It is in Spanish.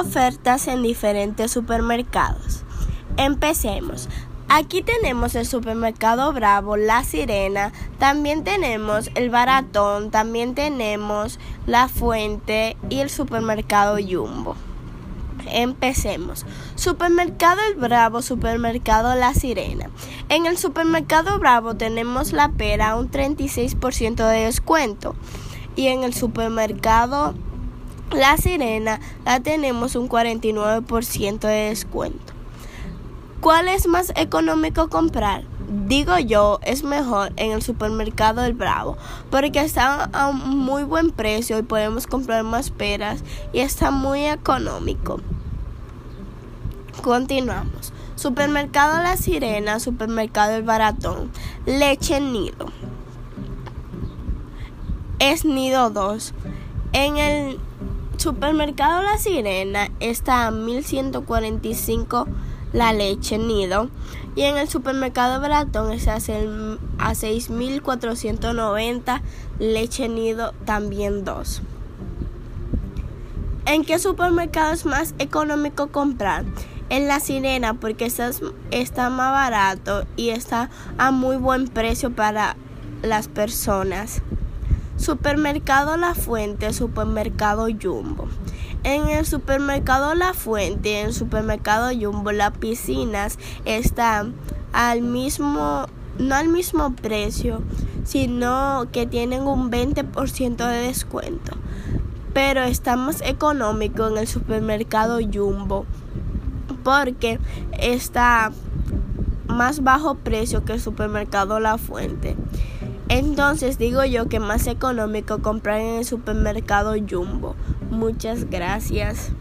Ofertas en diferentes supermercados. Empecemos. Aquí tenemos el supermercado Bravo, La Sirena, también tenemos el Baratón, también tenemos La Fuente y el supermercado Jumbo. Empecemos. Supermercado El Bravo, supermercado La Sirena. En el supermercado Bravo tenemos la pera un 36% de descuento y en el supermercado La Sirena la tenemos un 49% de descuento. ¿Cuál es más económico comprar? Digo yo, es mejor en el supermercado El Bravo, porque está a un muy buen precio y podemos comprar más peras y está muy económico. Continuamos. Supermercado La Sirena, supermercado El Baratón, leche nido. Es nido 2. En el supermercado La Sirena está a 1145 la leche nido y en el supermercado Baratón se hace a 6.490 leche nido también dos. ¿En qué supermercado es más económico comprar? En La Sirena porque está, está más barato y está a muy buen precio para las personas. Supermercado La Fuente, supermercado Jumbo. En el supermercado La Fuente, en el supermercado Jumbo, las piscinas están al mismo, no al mismo precio, sino que tienen un 20% de descuento. Pero está más económico en el supermercado Jumbo porque está más bajo precio que el supermercado La Fuente. Entonces digo yo que más económico comprar en el supermercado Jumbo. Muchas gracias.